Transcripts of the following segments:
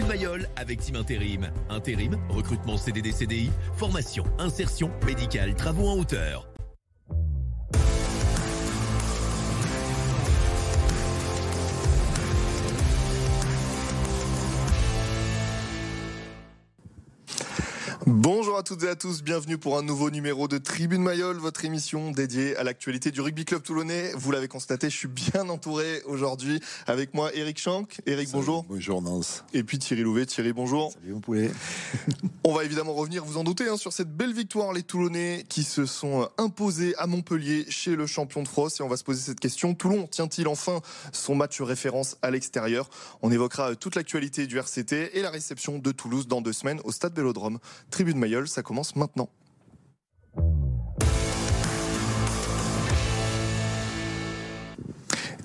Mayol avec Team Intérim. Intérim, recrutement CDD-CDI, formation, insertion, médicale, travaux en hauteur. Bonjour à toutes et à tous, bienvenue pour un nouveau numéro de Tribune Mayol, votre émission dédiée à l'actualité du rugby club toulonnais. Vous l'avez constaté, je suis bien entouré aujourd'hui avec moi Eric Schank. Eric, bonjour. Bonjour Nance. Et puis Thierry Louvet. Thierry, bonjour. Salut mon poulet. On va évidemment revenir, vous en doutez, hein, sur cette belle victoire, les Toulonnais qui se sont imposés à Montpellier chez le champion de France. Et on va se poser cette question. Toulon tient-il enfin son match référence à l'extérieur? On évoquera toute l'actualité du RCT et la réception de Toulouse dans deux semaines au stade Vélodrome. Tribune Mayol, ça commence maintenant.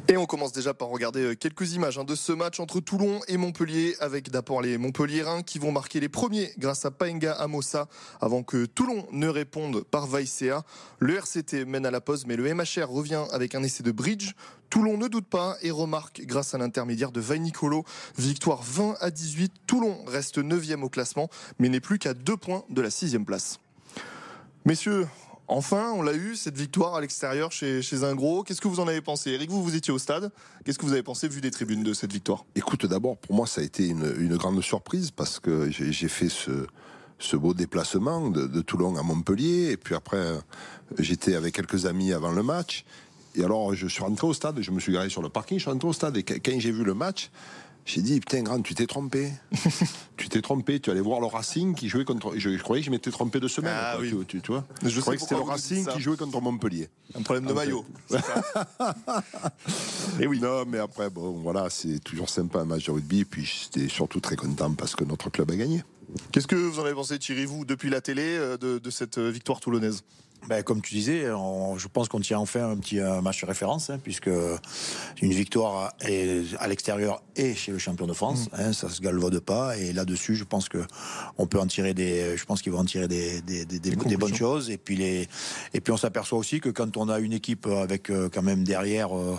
Et on commence déjà par regarder euh, quelques images hein, de ce match entre Toulon et Montpellier, avec d'abord les Montpelliérains qui vont marquer les premiers grâce à Paenga Amosa, avant que Toulon ne réponde par Vaicea. Le RCT mène à la pause, mais le MHR revient avec un essai de bridge. Toulon ne doute pas et remarque grâce à l'intermédiaire de Vainicolo. Victoire 20 à 18. Toulon reste 9e au classement, mais n'est plus qu'à deux points de la sixième place. Messieurs, Enfin, on l'a eu, cette victoire à l'extérieur chez, chez un gros. Qu'est-ce que vous en avez pensé? Eric, vous, vous étiez au stade. Qu'est-ce que vous avez pensé vu des tribunes de cette victoire? Écoute, d'abord, pour moi, ça a été une, grande surprise parce que j'ai fait ce, ce beau déplacement de, de, Toulon à Montpellier. Et puis après, j'étais avec quelques amis avant le match. Et alors, je suis rentré au stade, je me suis garé sur le parking, je suis rentré au stade. Et quand j'ai vu le match, j'ai dit, putain, grand, tu t'es trompé. tu t'es trompé. Tu allais voir le Racing qui jouait contre. Je, je croyais que je m'étais trompé de semaine. Ah, oui. tu, tu, vois Je, croyais que c'était le Racing qui jouait contre Montpellier. Un problème de maillot. Et oui. Non, mais après, bon, voilà, c'est toujours sympa un match de rugby. Puis j'étais surtout très content parce que notre club a gagné. Qu'est-ce que vous en avez pensé, Thierry, vous, depuis la télé, de, de cette victoire toulonnaise? Ben, comme tu disais, on, je pense qu'on tient enfin un petit match de référence, hein, puisque une victoire est à l'extérieur et chez le champion de France, mmh. hein, ça se galvaude pas. Et là-dessus, je pense que on peut en tirer des, je pense qu'ils vont en tirer des, des, des, des, des bonnes choses. Et puis les, et puis on s'aperçoit aussi que quand on a une équipe avec euh, quand même derrière. Euh,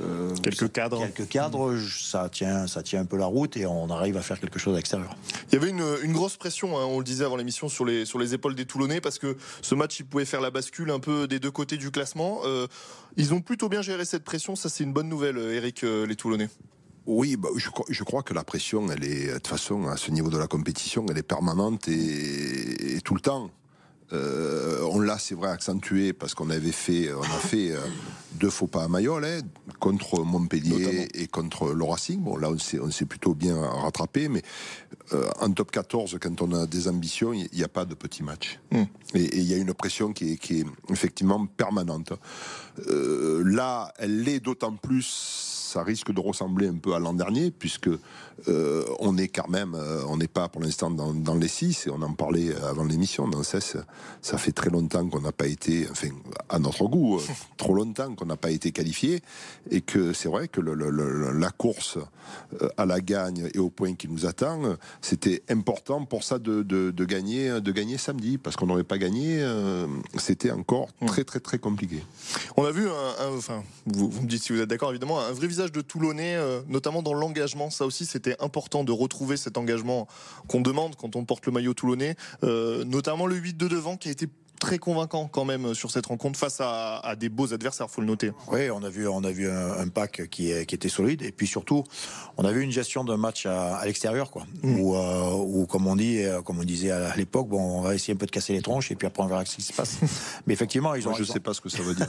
euh, quelques cadres. Quelques cadres, ça tient, ça tient un peu la route et on arrive à faire quelque chose à l'extérieur. Il y avait une, une grosse pression, hein, on le disait avant l'émission, sur les, sur les épaules des Toulonnais parce que ce match, il pouvait faire la bascule un peu des deux côtés du classement. Euh, ils ont plutôt bien géré cette pression, ça c'est une bonne nouvelle, Eric, euh, les Toulonnais. Oui, bah, je, je, crois que la pression, elle est, de toute façon, à ce niveau de la compétition, elle est permanente et, et tout le temps. Euh, on l'a, c'est vrai, accentué parce qu'on avait fait, on a fait euh, deux faux pas à Mayol, hein, contre Montpellier Notamment. et contre le Racing. Bon, là, on s'est, plutôt bien rattrapé, mais euh, en top 14, quand on a des ambitions, il n'y a pas de petit match. Mm. Et il y a une pression qui est, qui est effectivement permanente. Là, elle l'est d'autant plus ça risque de ressembler un peu à l'an dernier, puisque euh, on est quand même, euh, on n'est pas pour l'instant dans, dans, les six, et on en parlait avant l'émission, dans CES, ça fait très longtemps qu'on n'a pas été, enfin, à notre goût, trop longtemps qu'on n'a pas été qualifié, et que c'est vrai que le, le, la course euh, à la gagne et au point qui nous attend, c'était important pour ça de, de, de, gagner, de gagner samedi, parce qu'on n'aurait pas gagné, euh, c'était encore très très très compliqué. On a vu, un, un, enfin, vous, vous, me dites si vous êtes d'accord évidemment, un vrai visage de Toulonnais, euh, notamment dans l'engagement. Ça aussi, c'était important de retrouver cet engagement qu'on demande quand on porte le maillot toulonnais, euh, notamment le 8 de devant qui a été très convaincant quand même sur cette rencontre face à, à des beaux adversaires, faut le noter. Oui, on a vu, on a vu un, un pack qui, est, qui était solide et puis surtout, on a vu une gestion d'un match à, à l'extérieur, quoi. Mm. Où, euh, où, comme on dit, comme on disait à l'époque, bon, on va essayer un peu de casser les tronches et puis après on verra ce qui se passe. mais effectivement, ils ont. Moi, je ils sais ont... pas ce que ça veut dire.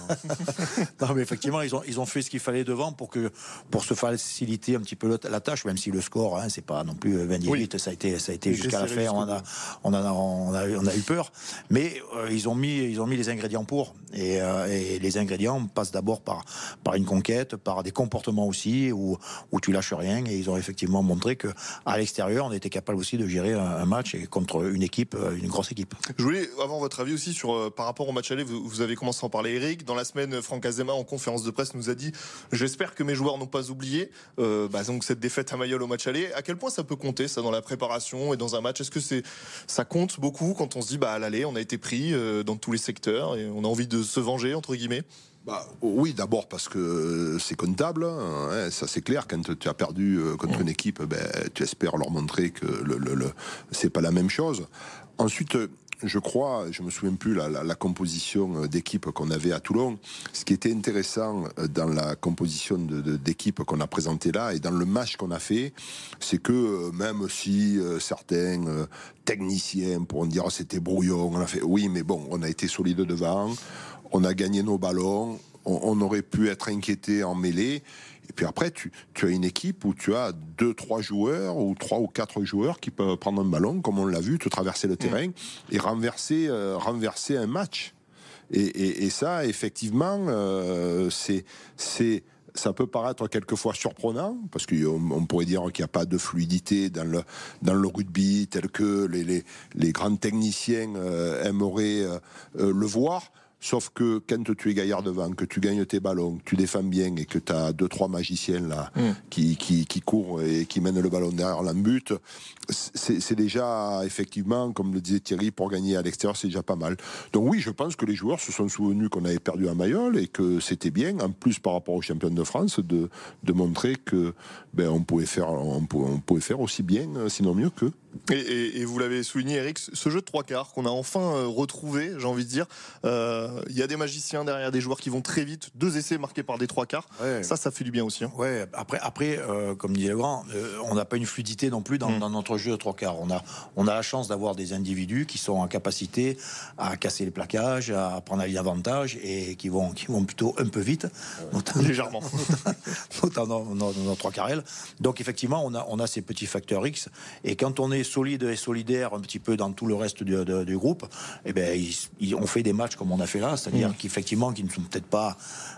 non, mais effectivement, ils ont, ils ont fait ce qu'il fallait devant pour que, pour se faciliter un petit peu la tâche, même si le score, hein, c'est pas non plus 28, oui. ça a été, ça a été jusqu'à la fin, on a, on a, on a, on a eu peur, mais euh, ils ont mis, ils ont mis les ingrédients pour. Et, euh, et les ingrédients passent d'abord par, par une conquête, par des comportements aussi, où, où tu lâches rien. Et ils ont effectivement montré que à l'extérieur, on était capable aussi de gérer un, match et contre une équipe, une grosse équipe. Je voulais avoir votre avis aussi sur, euh, par rapport au match aller. Vous, avez commencé à en parler, Eric. Dans la semaine, Franck Azema, en conférence de presse, nous a dit J'espère que mes joueurs n'ont pas oublié euh, bah, donc cette défaite à Mayol au match aller. À quel point ça peut compter, ça, dans la préparation et dans un match? Est-ce que c'est, ça compte beaucoup quand on se dit bah, À l'aller, on a été pris euh, dans tous les secteurs et on a envie de se venger, entre guillemets? Bah, Oui, d'abord parce que c'est comptable, hein, ça c'est clair. Quand tu as perdu euh, contre une équipe, ben, tu espères leur montrer que le, le, c'est pas la même chose. Ensuite, je crois, je me souviens plus la, composition d'équipe qu'on avait à Toulon. Ce qui était intéressant dans la composition d'équipe qu'on a présentée là et dans le match qu'on a fait, c'est que même si euh, certains euh, techniciens pourront dire oh, c'était brouillon, on a fait oui, mais bon, on a été solide devant, on a gagné nos ballons, on, on aurait pu être inquiété en mêlée. Et puis après, tu, as une équipe où tu as deux, trois joueurs ou trois ou quatre joueurs qui peuvent prendre un ballon, comme on l'a vu, te traverser le terrain mm. et renverser, euh, renverser un match. Et, ça, effectivement, euh, c'est, c'est, ça peut paraître quelquefois surprenant, parce qu'on pourrait dire qu'il n'y a pas de fluidité dans le, dans le rugby tel que les, les, les grands techniciens euh, aimeraient le voir. Sauf que quand tu es gaillard devant, que tu gagnes tes ballons, que tu défends bien et que tu as deux, trois magiciens là mm. qui, qui, qui, courent et qui mènent le ballon derrière la but, c'est déjà effectivement, comme le disait Thierry, pour gagner à l'extérieur, c'est déjà pas mal. Donc oui, je pense que les joueurs se sont souvenus qu'on avait perdu à Mayol et que c'était bien, en plus par rapport aux champions de France, de, de montrer que ben, on, pouvait faire, on, pouvait, faire aussi bien, sinon mieux que. Et, et, vous l'avez souligné, Eric, ce jeu de trois quarts qu'on a enfin euh, retrouvé, j'ai envie de dire. Euh, il y a des magiciens derrière, des joueurs qui vont très vite, deux essais marqués par des trois quarts. Ça, ça fait du bien aussi. Hein. Ouais. Après, après euh, comme disait le grand, on n'a pas une fluidité non plus dans, mm. dans, notre jeu de trois quarts. On a, on a la chance d'avoir des individus qui sont en capacité à casser les plaquages, à prendre l'avantage et qui vont, qui vont plutôt un peu vite, notamment, légèrement, notamment dans, nos trois carrels. Donc effectivement, on a, on a ces petits facteurs X. Et quand on est solide et solidaire un petit peu dans tout le reste du, du groupe, eh ben, on fait des matchs comme on a fait là, c'est-à-dire mmh. qu'effectivement, qui ne sont peut-être pas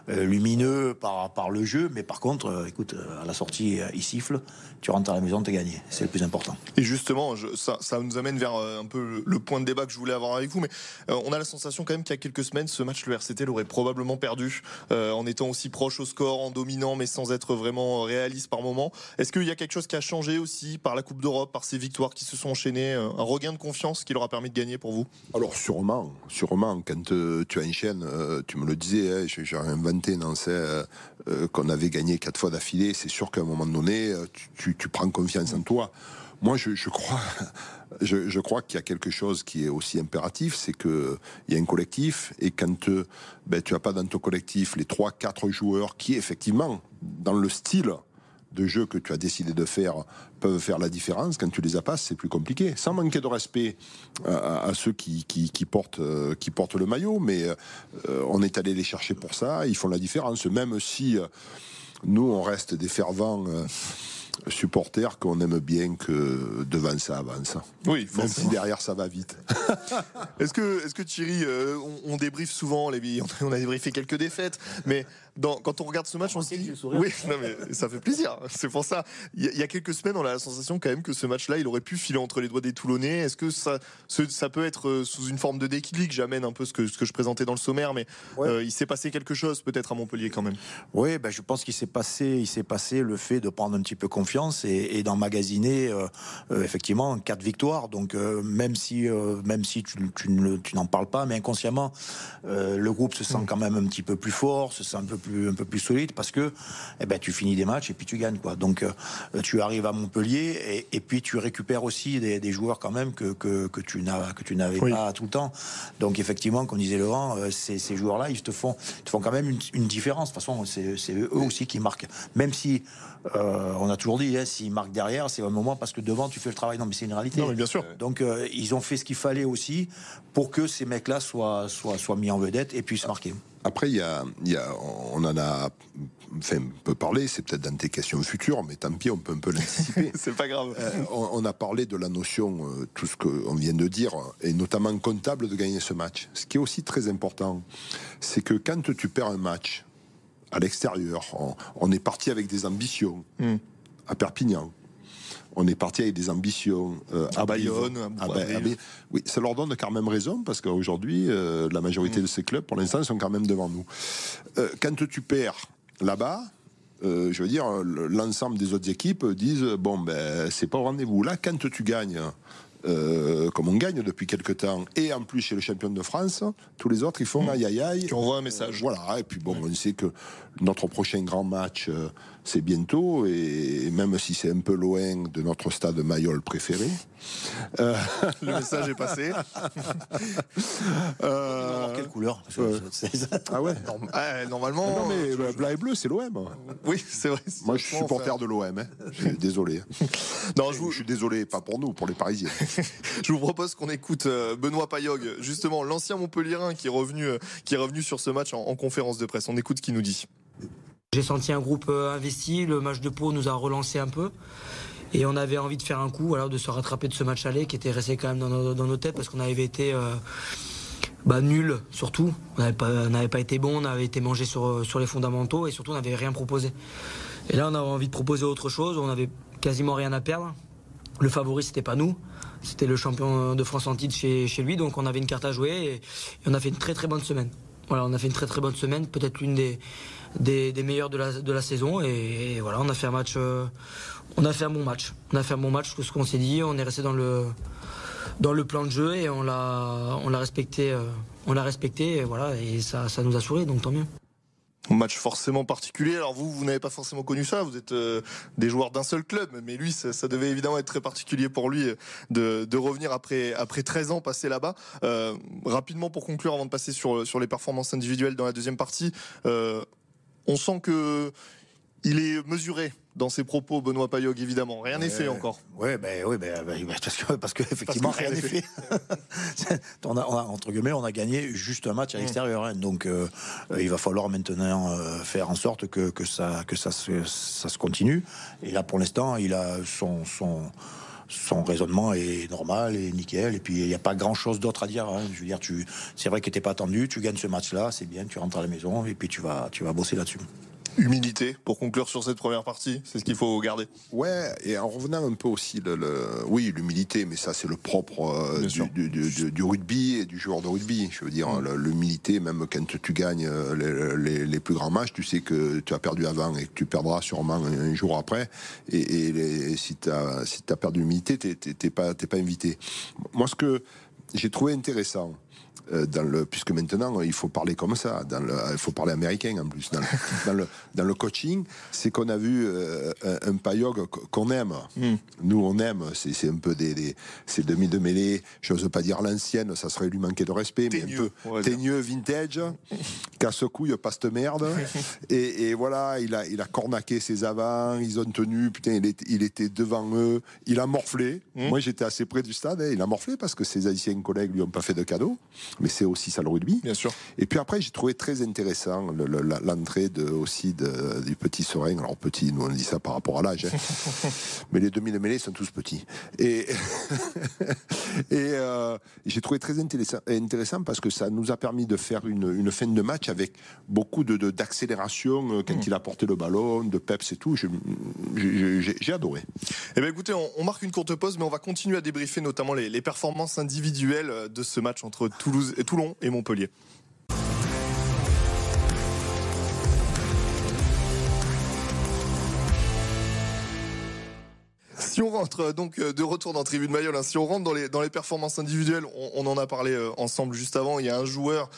euh, lumineux par, par le jeu, mais par contre, euh, écoute, euh, à la sortie, il siffle, tu rentres à la maison, tu es gagné. C'est le plus important. Et justement, ça, ça, nous amène vers un peu le point de débat que je voulais avoir avec vous, mais on a la sensation quand même qu'il y a quelques semaines, ce match, le RCT l'aurait probablement perdu en étant aussi proche au score, en dominant, mais sans être vraiment réaliste par moment. Est-ce qu'il y a quelque chose qui a changé aussi par la Coupe d'Europe, par ces victoires qui se sont enchaînées, un regain de confiance qui leur a permis de gagner pour vous? Alors sûrement, sûrement. Quand tu as une chaîne, tu me le disais, hein, j'ai inventé euh, euh, qu'on avait gagné quatre fois d'affilée, c'est sûr qu'à un moment donné, euh, tu, prends confiance en toi. Moi, je, crois, je, crois qu'il y a quelque chose qui est aussi impératif, c'est qu'il y a un collectif, et quand ben, tu n'as pas dans ton collectif les trois, quatre joueurs qui, effectivement, dans le style de jeu que tu as décidé de faire peuvent faire la différence. Quand tu les as pas, c'est plus compliqué. Sans manquer de respect à, ceux qui, qui, portent, euh, qui portent le maillot, mais euh, on est allé les chercher pour ça. Ils font la différence, même si euh, nous, on reste des fervents supporters qu'on aime bien que devant ça avance. Oui, même si derrière ça va vite. est-ce que, est-ce que Thierry, on, débriefe souvent, les, on a débriefé quelques défaites, mais quand on regarde ce match, on se dit. Oui, non, mais ça fait plaisir. C'est pour ça. Il y, a quelques semaines, on a la sensation quand même que ce match-là, il aurait pu filer entre les doigts des Toulonnais. Est-ce que ça, ça peut être euh, sous une forme de déclic? J'amène un peu ce que, ce que je présentais dans le sommaire, mais euh, il s'est passé quelque chose peut-être à Montpellier quand même. Oui, ben, je pense qu'il s'est passé, il s'est passé le fait de prendre un petit peu confiance et, d'emmagasiner euh, effectivement quatre victoires. Donc même si, même si tu, tu n'en parles pas, mais inconsciemment, le groupe se sent mm. quand même un petit peu plus fort, se sent un peu plus, un peu plus solide parce que eh ben, tu finis des matchs et puis tu gagnes. Quoi. Donc euh, tu arrives à Montpellier et, et, puis tu récupères aussi des, des joueurs quand même que, que, que tu n'avais pas tout le temps. Donc effectivement, comme disait Laurent, euh, ces, ces joueurs-là, ils te font, te font quand même une, une différence. De toute façon, c'est eux aussi qui marquent. Même si euh, on a toujours dit, hein, s'ils marquent derrière, c'est un moment parce que devant, tu fais le travail. Non, mais c'est une réalité. Non, bien sûr. Donc, ils ont fait ce qu'il fallait aussi pour que ces mecs-là soient, soient, soient mis en vedette et puissent marquer. Après, il y a, on en a enfin, on peut parler, c'est peut-être dans tes questions futures, mais tant pis, on peut un peu l'anticiper. c'est pas grave. Euh, on, a parlé de la notion, euh, tout ce qu'on vient de dire, et notamment comptable de gagner ce match. Ce qui est aussi très important, c'est que quand tu perds un match à l'extérieur, on, est parti avec des ambitions hmm. à Perpignan on est parti avec des ambitions euh, à, Bayonne, à, oui, ça leur donne quand même raison parce qu'aujourd'hui, euh, la majorité mm. de ces clubs, pour l'instant, sont quand même devant nous. Euh, quand tu perds là-bas, je veux dire, l'ensemble des autres équipes disent bon ben c'est pas au rendez-vous. Là, quand tu gagnes comme on gagne depuis quelques temps, et en plus chez le champion de France, tous les autres, ils font mmh. aïe aïe aïe. Tu envoies un message. voilà, et puis bon, on sait que notre prochain grand match, c'est bientôt, et même si c'est un peu loin de notre stade Mayol préféré. Euh, le message est passé. euh... Quelle couleur Ah ouais Normalement. Non, mais euh, blanc et bleu, c'est l'OM. Oui, c'est vrai. Moi, je suis supporter de l'OM. Hein. désolé. non, je, vous... je, suis désolé, pas pour nous, pour les Parisiens. je vous propose qu'on écoute euh, Benoît Payog, justement, l'ancien Montpellierin qui est revenu, qui est revenu sur ce match en, en conférence de presse. On écoute ce qu'il nous dit. J'ai senti un groupe euh, investi, le match de Pau nous a relancé un peu. Et on avait envie de faire un coup, voilà, de se rattraper de ce match aller qui était resté quand même dans nos, têtes parce qu'on avait été euh, bah, nul surtout. On n'avait pas, été bon, on avait été mangé sur, sur les fondamentaux et surtout on n'avait rien proposé. Et là on avait envie de proposer autre chose, on avait quasiment rien à perdre. Le favori c'était pas nous, c'était le champion de France en titre chez, lui, donc on avait une carte à jouer et on a fait une très très bonne semaine. Voilà, on a fait une très très bonne semaine, peut-être l'une des, meilleurs de la, saison. Et, voilà, on a fait un match, euh, on a fait un bon match. On a fait un bon match, ce qu'on s'est dit. On est resté dans le, plan de jeu et on l'a, on l'a respecté, euh, on l'a respecté. Et voilà, et ça, ça nous a souri, donc tant mieux match forcément particulier. Alors vous, vous n'avez pas forcément connu ça, vous êtes euh, des joueurs d'un seul club, mais lui, ça, devait évidemment être très particulier pour lui de, de revenir après, après 13 ans passés là-bas. Euh, rapidement pour conclure, avant de passer sur, les performances individuelles dans la deuxième partie, euh, on sent que il est mesuré dans ses propos, Benoît Payog, évidemment. Rien n'est fait encore. Oui, ben, oui ben, ben, parce que, parce que effectivement, rien n'est fait. on, a, entre guillemets, on a gagné juste un match à mmh. l'extérieur. Hein. donc, euh, il va falloir maintenant euh, faire en sorte que, que, ça, que ça, se, ça se continue. Et là, pour l'instant, il a son, son son raisonnement est normal et nickel. Et puis il n'y a pas grand chose d'autre à dire. Hein. Je veux dire, tu, c'est vrai que t'es pas attendu, tu gagnes ce match-là, c'est bien, tu rentres à la maison et puis tu vas, tu vas bosser là-dessus humilité pour conclure sur cette première partie C'est ce qu'il faut garder Ouais, et en revenant un peu aussi, le, oui, l'humilité, mais ça c'est le propre euh, du, rugby et du joueur de rugby. Je veux dire, mm. l'humilité, même quand tu gagnes euh, les, plus grands matchs, tu sais que tu as perdu avant et que tu perdras sûrement un, jour après. Et, si tu as, si as perdu l'humilité, t'es pas, pas invité. Moi, ce que j'ai trouvé intéressant, dans le, puisque maintenant il faut parler comme ça, dans le, il faut parler américain en plus. Dans le, dans le, dans le coaching, c'est qu'on a vu euh, un, payog qu'on aime. Hmm. Nous on aime, c'est un peu des, des c'est demi de mêlée. J'ose pas dire l'ancienne, ça serait lui manquer de respect, mais un peu teigneux, vintage, casse couille, passe de merde. et, et, voilà, il a, il a cornaqué ses avants, ils ont tenu, putain, il, était, il était devant eux, il a morflé. Hmm. Moi j'étais assez près du stade, hein. il a morflé parce que ses haïtiens collègues lui ont pas fait de cadeau mais c'est aussi ça le rugby. Bien sûr. Et puis après, j'ai trouvé très intéressant l'entrée de, aussi de, du petit Serein. Alors petit, nous on dit ça par rapport à l'âge, hein. mais les 2000 mêlés sont tous petits. Et, et euh, j'ai trouvé très intéressant, intéressant parce que ça nous a permis de faire une, une fin de match avec beaucoup de d'accélération euh, quand mm. il a porté le ballon, de peps et tout. J'ai adoré. Eh bien écoutez, on, on, marque une courte pause, mais on va continuer à débriefer notamment les, les performances individuelles de ce match entre Toulouse Toulon et Montpellier. Si on rentre euh, donc euh, de retour dans Tribune Mayol, hein, si on rentre dans les, performances individuelles, on, en a parlé euh, ensemble juste avant. Il y a un joueur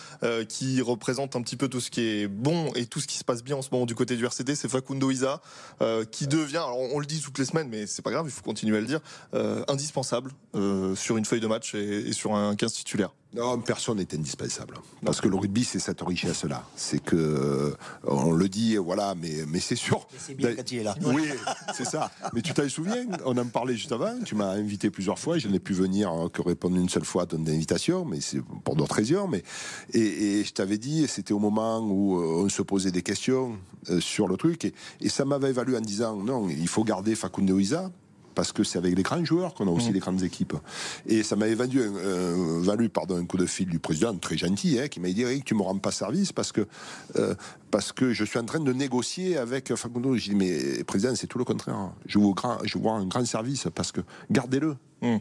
qui représente un petit peu tout ce qui est bon et tout ce qui se passe bien en ce moment du côté du RCD, c'est Facundo Isa, qui devient, on, le dit toutes les semaines, mais c'est pas grave, il faut continuer à le dire, indispensable sur une feuille de match et, et sur un 15 titulaire. Non, personne n'est indispensable. Parce que le rugby, c'est cette richesse-là. C'est que, on le dit, voilà, mais, mais c'est sûr. C'est bien quand il est là. Oui, c'est ça. Mais tu t'en souviens, on en parlait juste avant. Tu m'as invité plusieurs fois. Je n'ai pu venir que répondre une seule fois à ton invitation, mais c'est pour d'autres raisons. Mais, et, je t'avais dit, c'était au moment où euh, on se posait des questions euh, sur le truc. Et, et ça m'avait évalué en disant, non, il faut garder Facundo Isa parce que c'est avec les grands joueurs qu'on a aussi mmh. les grandes équipes. Et ça m'avait valu, euh, valu pardon, un coup de fil du président, très gentil, hein, qui m'a dit Eric, tu me rends pas service parce que, euh, parce que je suis en train de négocier avec Facundo. J'ai dit Mais président, c'est tout le contraire. Je vous, je vois un grand service parce que gardez-le. Mmh.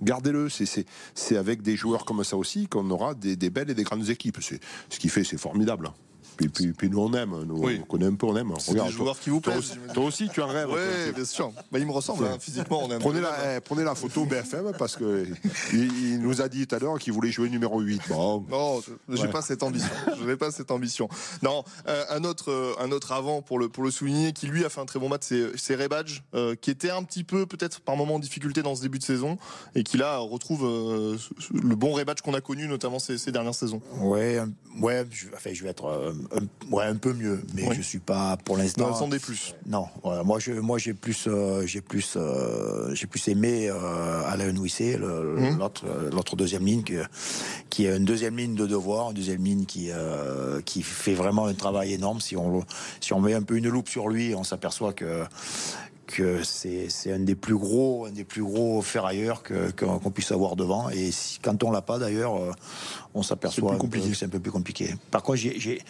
Gardez-le, c'est avec des joueurs comme ça aussi qu'on aura des, des, belles et des grandes équipes. Ce qui fait, c'est formidable. Puis, puis, puis nous, on aime. Nous, Oui. on connaît un peu, on aime. C'est des joueurs qui vous toi, plaisent, aussi, j'imagine. toi aussi, tu en rêves. toi. Oui, bien sûr. Bah, il me ressemble, hein, physiquement. On Prenez la, eh, prenez la photo BFM parce que il, il nous a dit tout à l'heure qu'il voulait jouer numéro 8. Bon, Non, je n'ai Ouais. pas cette ambition. Je n'ai pas cette ambition. Non, euh, un autre, euh, un autre avant pour le pour le souligner, qui lui a fait un très bon match, c'est c'est Ray Badge, euh, qui était un petit peu peut-être par moment en difficulté dans ce début de saison et qui là retrouve euh, le bon Ray Badge qu'on a connu notamment ces, ces dernières saisons. Ouais, ouais, je, enfin, je vais être euh, ouais, un peu mieux, mais Oui. je suis pas pour l'instant. sens des plus. Non, voilà, moi je, moi j'ai plus, euh, j'ai plus, euh, j'ai plus aimé euh, Alain Nouissé, le- Mhm. l'autre, euh, l'autre deuxième ligne, que- qui est une deuxième ligne de devoir, une deuxième ligne qui, euh, qui fait vraiment un travail énorme. Si on, si on met un peu une loupe sur lui, on s'aperçoit que que c'est c'est un des plus gros, un des plus gros ferrailleurs que que- qu'on puisse avoir devant. Et si, quand on l'a pas d'ailleurs, euh, on s'aperçoit que c'est un peu plus compliqué. Par contre, j'ai j'ai-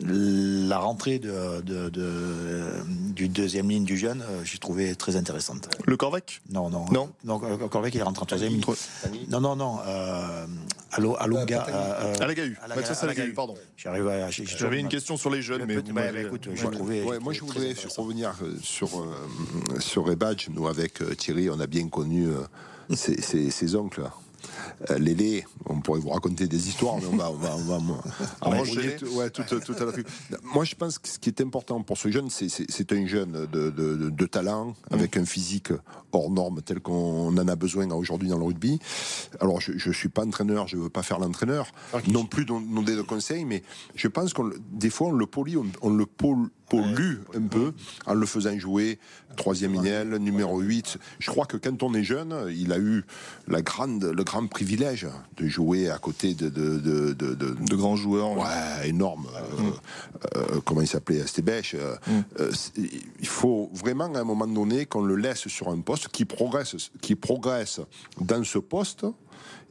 la rentrée de, de- de- du deuxième ligne du jeune, euh, j'ai trouvé très intéressante. Le Corvec? Non, non, Non. non. Corvec, il rentre en troisième ligne. Non, non, non. Euh, Allo, Alonga. euh, Alagahu, Gahu. pardon. J'arrive à. j'ai- j'ai J'avais toujours- une question sur les jeunes, Le mais écoute, j'ai trouvé. Ouais, moi, je intéressant. revenir euh, sur, euh, sur Rebadge. Nous, avec euh, Thierry, on a bien connu euh, ses, ses- ses oncles. Euh, Lélé, on pourrait vous raconter des histoires, mais on va, on va, on va, on enchaîner. tout- ouais, tout, tout à l'heure. Moi, je pense que ce qui est important pour ce jeune, c'est- un jeune de, de- talent, avec un physique hors norme, tel qu'on en a besoin aujourd'hui dans le rugby. Alors, je ne suis pas entraîneur, je ne veux pas faire l'entraîneur, non plus don- demander de conseils, mais je pense qu'on le- des fois, on le polie, on, on le pol- pollue un peu en le faisant jouer troisième lignel, numéro 8. Je crois que quand on est jeune, il a eu la grande, le grand privilège de jouer à côté de, de, de, de- de- De grands joueurs. Ouais, énorme. Euh, euh, comment il s'appelait. Euh, euh, c'est- il faut vraiment à un moment donné qu'on le laisse sur un poste qui progresse, qui progresse dans ce poste.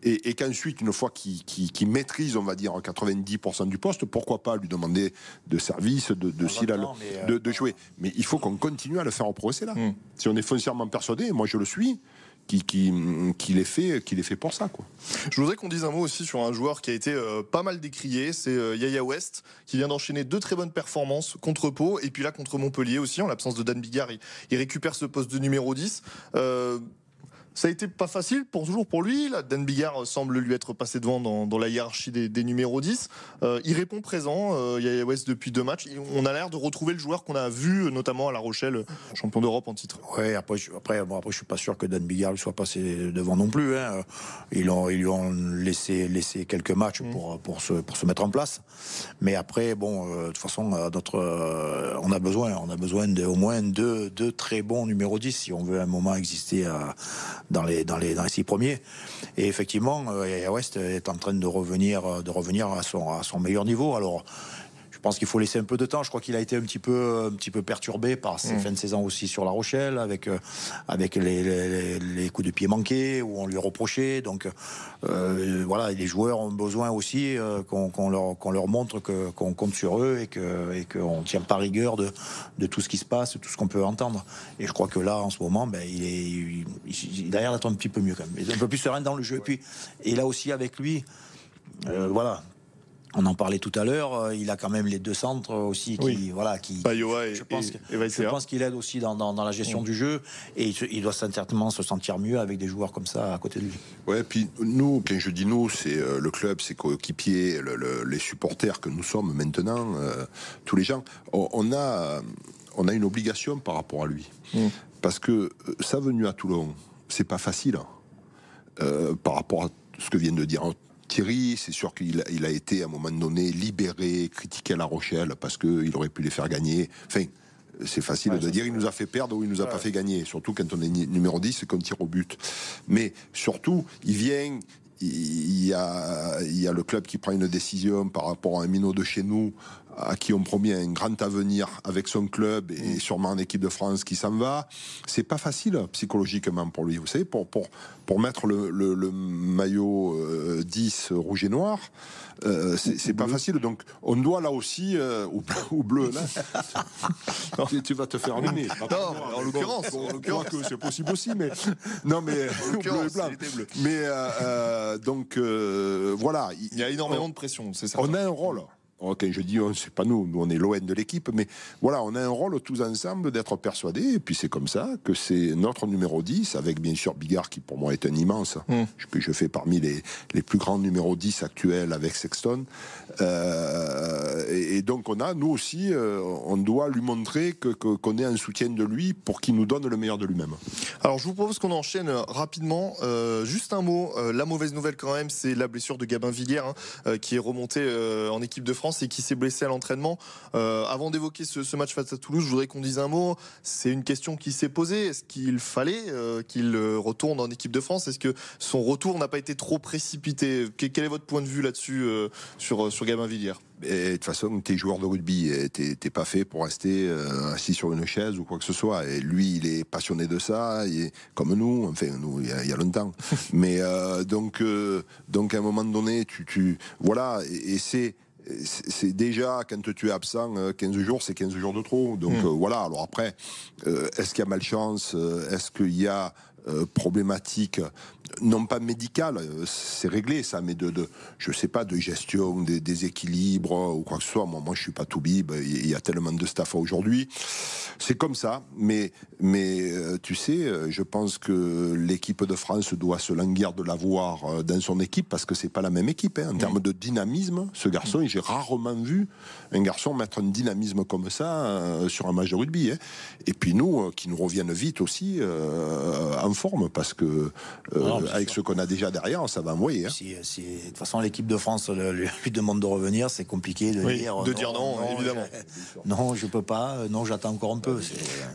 Et, et qu'ensuite, une fois qu'il maîtrise, on va dire, 90% du poste, pourquoi pas lui demander de service, de, de, s'il a le- temps, mais, euh, de, de jouer. Mais il faut qu'on continue à le faire progresser là. Mm. Si on est foncièrement persuadé, et moi je le suis, qu'il- qu'il est, fait- qu'il est fait pour ça. Je voudrais qu'on dise un mot aussi sur un joueur qui a été euh, pas mal décrié, c'est euh, Yaya West, qui vient d'enchaîner deux très bonnes performances contre Pau, et puis là contre Montpellier aussi, en l'absence de Dan Bigard, il, récupère ce poste de numéro 10. Euh, ça a été pas facile pour toujours pour lui. Là, Dan Bigard semble lui être passé devant dans, dans la hiérarchie des, des numéros 10. Euh, il répond présent, euh, Yaya West, depuis deux matchs. On a l'air de retrouver le joueur qu'on a vu, notamment à La Rochelle, champion d'Europe en titre. Ouais, après, je, après, bon, après, je suis pas sûr que Dan Bigard lui soit passé devant non plus. Hein. Ils, ont, ils lui ont laissé, laissé quelques matchs Mm. pour, pour, se, pour se mettre en place. Mais après, bon, euh, de toute façon, euh, notre, euh, on a besoin, on a besoin de au moins deux, deux très bons numéros 10 si on veut à un moment exister euh, dans, les, dans, les, dans les six premiers. Et effectivement, euh, Yaya West est en train de revenir, de revenir à, son, à son meilleur niveau. Alors, pense qu'il faut laisser un peu de temps. Je crois qu'il a été un petit peu, un petit peu perturbé par ses fins de saison aussi sur La Rochelle, avec, euh, avec les, les- les coups de pied manqués, où on lui reprochait. Donc euh, voilà, les joueurs ont besoin aussi euh, qu'on leur, montre qu'on compte sur eux et qu'on et ne tient pas rigueur de, de tout ce qui se passe, tout ce qu'on peut entendre. Et je crois que là, en ce moment, ben, il, est, il, il- il a l'air d'être un petit peu mieux quand même. Il est un peu plus serein dans le jeu. Et puis, et là aussi, avec lui, euh, voilà. On en parlait tout à l'heure. euh, Il a quand même les deux centres aussi qui, Oui. voilà, qui. Bayoa et, je pense, qu'il aide aussi dans, dans- dans la gestion du jeu et il, se- il doit certainement se sentir mieux avec des joueurs comme ça à côté de lui. Ouais, puis nous, quand je dis nous, c'est euh, le club, ses coéquipiers, le- le- les supporters que nous sommes maintenant, euh, tous les gens. On, on a, on a une obligation par rapport à lui. Mm. Parce que sa venue à Toulon, c'est pas facile hein. Euh, par rapport à ce que vient de dire Thierry. C'est sûr qu'il a, il a été à un moment donné libéré, critiqué à La Rochelle parce qu'il aurait pu les faire gagner. Enfin, c'est facile de dire il nous a fait perdre ou il nous a pas fait gagner, surtout quand on est numéro 10 et qu'on tire au but. Mais surtout, il vient, il y a, il y a le club qui prend une décision par rapport à un minot de chez nous, à qui on promet un grand avenir avec son club et sûrement en équipe de France qui s'en va. C'est pas facile psychologiquement pour lui. Vous savez, pour, pour, pour mettre le, le- le maillot euh, 10 rouge et noir, euh, c'est pas facile. Donc on doit là aussi, euh, ou, ou bleu, là, tu, tu vas te faire allumer. Non, en l'occurrence, Bon, en crois que c'est possible aussi, mais non, mais bleu et blanc. bleu. Mais euh, euh, donc euh, voilà, Il y a énormément de pression, c'est certain. on a un rôle. Quand je dis on, c'est pas nous, nous on est l'ON de l'équipe, mais voilà, on a un rôle tous ensemble d'être persuadés, et puis c'est comme ça que c'est notre numéro 10, avec bien sûr Bigard qui pour moi est un immense, mm. que je fais parmi les, les plus grands numéros 10 actuels avec Sexton. Euh, et, donc on a, nous aussi, euh, on doit lui montrer que, qu'on est un soutien de lui pour qu'il nous donne le meilleur de lui-même. Alors je vous propose qu'on enchaîne rapidement. Euh, juste un mot, la mauvaise nouvelle quand même, c'est la blessure de Gabin Villiers, hein, qui est remonté en équipe de France et qui s'est blessé à l'entraînement. avant d'évoquer ce, ce, match face à Toulouse, je voudrais qu'on dise un mot. C'est une question qui s'est posée. Est-ce qu'il fallait qu'il retourne en équipe de France? Est-ce que son retour n'a pas été trop précipité? Quel est votre point de vue là-dessus sur, sur Gabin Villiers? De toute façon, t'es joueur de rugby, t'es pas fait pour rester euh, assis sur une chaise ou quoi que ce soit. Et lui, il est passionné de ça, il comme nous, enfin nous, il y a, longtemps. Mais euh, donc, euh, donc à un moment donné, tu, tu voilà, et, c'est c'est déjà quand tu es absent 15 jours, c'est 15 jours de trop. Donc hmm. voilà. Alors après, est-ce qu'il y a malchance Est-ce qu'il y a problématique non pas médical, euh, c'est réglé ça, mais de, de, je sais pas, de gestion, des, des équilibres ou quoi que ce soit. Moi, moi, je suis pas tout bib. Il y a tellement de staff aujourd'hui. C'est comme ça. Mais, mais euh, tu sais, euh, je pense que l'équipe de France doit se languir de l'avoir dans son équipe parce que c'est pas la même équipe. Hein. En termes de dynamisme, ce garçon, j'ai rarement vu un garçon mettre un dynamisme comme ça sur un match de rugby. Hein. Et puis nous, qui nous reviennent vite aussi en forme parce que avec ce qu'on a déjà derrière, ça va envoyer. Hein. Si, de toute façon, l'équipe de France lui, demande de revenir, c'est compliqué de dire. De dire non, évidemment. non, je peux pas. Non, j'attends encore un peu.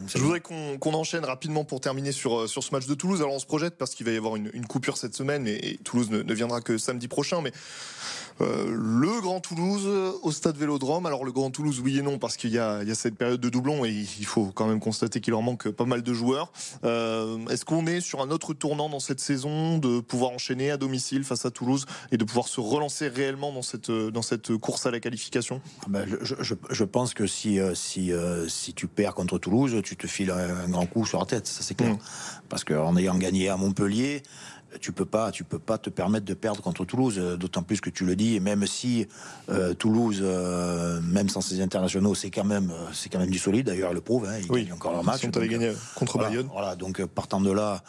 Je voudrais qu'on enchaîne rapidement pour terminer sur, euh, sur ce match de Toulouse. Alors, on se projette parce qu'il va y avoir une, coupure cette semaine et, Toulouse ne, ne, viendra que samedi prochain. Mais euh, le Grand Toulouse au stade Vélodrome. Alors le Grand Toulouse, oui et non, parce qu'il y, a, cette période de doublon et il faut quand même constater qu'il leur manque pas mal de joueurs. Euh, est-ce qu'on est sur un autre tournant dans cette saison de pouvoir enchaîner à domicile face à Toulouse et de pouvoir se relancer réellement dans cette, dans cette course à la qualification? Ah ben, je, pense que si, euh, si, si tu perds contre Toulouse, tu te files un, grand coup sur la tête, ça c'est clair. Mm. Parce qu'en ayant gagné à Montpellier, tu peux pas, tu peux pas te permettre de perdre contre Toulouse, euh, d'autant plus que tu le dis. Et même si euh, Toulouse, euh, même sans ses internationaux, c'est quand même, c'est quand même du solide. D'ailleurs, le prouve. Hein, ils gagnent encore leur match. Ils sont allés gagner contre Bayonne. Voilà, donc partant de là,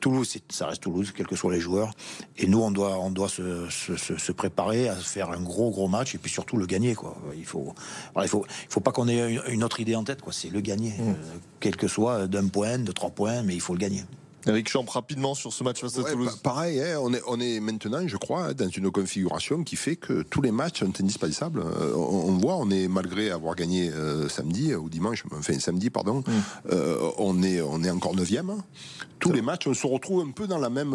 Toulouse, ça reste Toulouse, quels que soient les joueurs. Et nous, on doit, on doit se, se, se, préparer à faire un gros, gros match et puis surtout le gagner. Quoi. Il faut, il faut, il faut pas qu'on ait une autre idée en tête. Quoi. C'est le gagner, mmh. quel que soit d'un point, de trois points, mais il faut le gagner. Eric Champ, rapidement sur ce match face à Toulouse. pareil, hein, on, est, on est maintenant, je crois, dans une configuration qui fait que tous les matchs sont indispensables. Euh, on, voit, on est malgré avoir gagné euh, samedi ou dimanche, enfin samedi, pardon, mm. euh, on est on est encore neuvième. Tous les matchs, on se retrouve un peu dans la même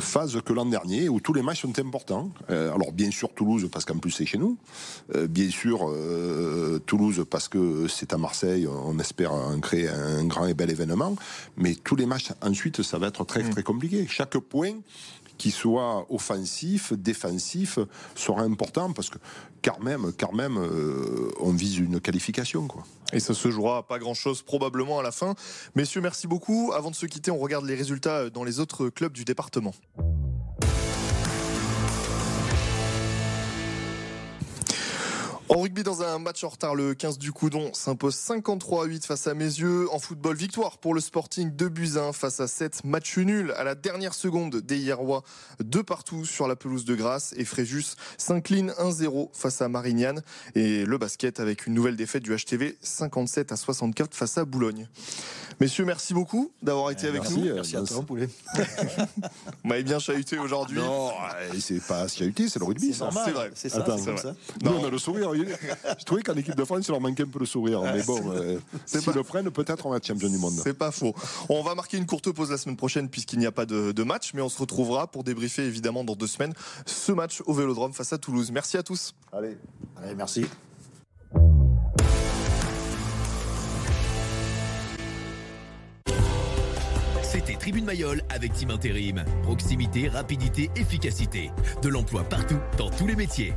phase que l'an dernier, où tous les matchs sont importants. alors bien sûr Toulouse parce qu'en plus c'est chez nous. bien sûr Toulouse parce que c'est à Marseille. On espère en créer un grand et bel événement. Mais tous les matchs ensuite, ça va être très très compliqué. Chaque point qui soit offensif, défensif, sera important parce que quand même, quand même, euh, on vise une qualification, quoi. Et ça se jouera pas grand-chose probablement à la fin. Messieurs, merci beaucoup. Avant de se quitter, on regarde les résultats dans les autres clubs du département. En rugby, dans un match en retard, le 15 du Coudon s'impose 53 à 8 face à Mézieux. En football, victoire pour le Sporting de Buzyn face à 7. Match nul à la dernière seconde des Hierrois, de partout sur la pelouse de Grasse. Et Fréjus s'incline 1-0 face à Marignane. Et le basket avec une nouvelle défaite du HTV 57 à 64 face à Boulogne. Messieurs, merci beaucoup d'avoir été avec nous. Merci à toi, Poulet. Vous m'avez bien chahuté aujourd'hui. Non, c'est pas chahuté, c'est le rugby. C'est vrai. C'est ça. ça. Nous, on a le sourire. Je trouvais qu'en équipe de France, il leur manquait un peu le sourire. Mais bon, euh, s'ils le prennent, peut-être on va être champion du monde. C'est pas faux. On va marquer une courte pause la semaine prochaine puisqu'il n'y a pas de, de match, mais on se retrouvera pour débriefer évidemment dans deux semaines ce match au Vélodrome face à Toulouse. Merci à tous. Allez, Allez merci. C'était Tribune Mayol avec Team Intérim. Proximité, rapidité, efficacité. De l'emploi partout, dans tous les métiers.